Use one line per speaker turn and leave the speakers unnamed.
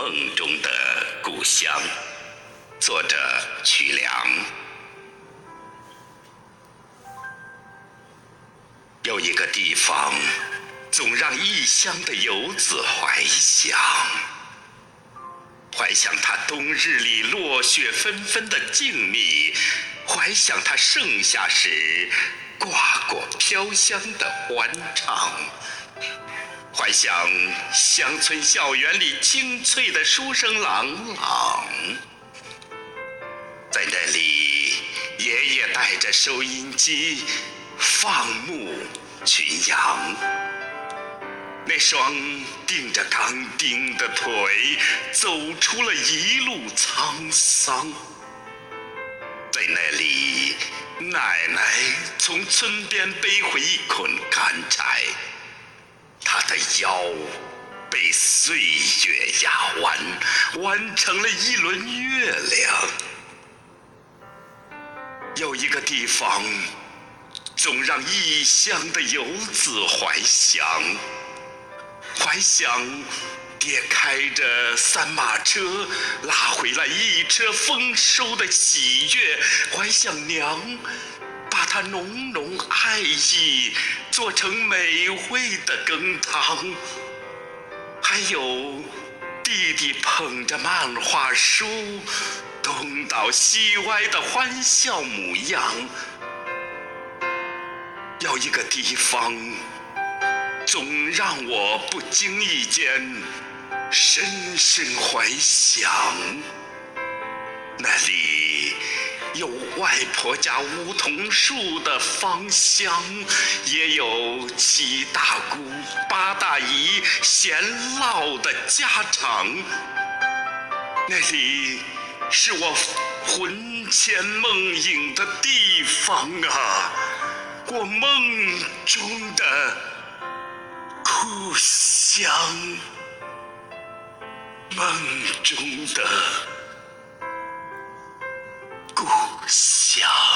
梦中的故乡，作者曲梁。有一个地方，总让异乡的游子怀想，怀想它冬日里落雪纷纷的静谧，怀想它盛夏时瓜果飘香的欢畅，怀想乡村校园里清脆的书声朗朗。在那里，爷爷带着收音机。放牧群羊，那双钉着钢钉的腿，走出了一路沧桑。在那里，奶奶从村边背回一捆干柴，她的腰被岁月压弯，弯成了一轮月亮。有一个地方。总让异乡的游子怀想，怀想爹开着三马车拉回来一车丰收的喜悦，怀想娘把她浓浓爱意做成美味的羹汤，还有弟弟捧着漫画书东倒西歪的欢笑模样。有一个地方，总让我不经意间深深怀想。那里有外婆家梧桐树的芳香，也有七大姑八大姨闲唠的家常。那里是我魂牵梦萦的地方啊！我梦中的故乡，梦中的故乡。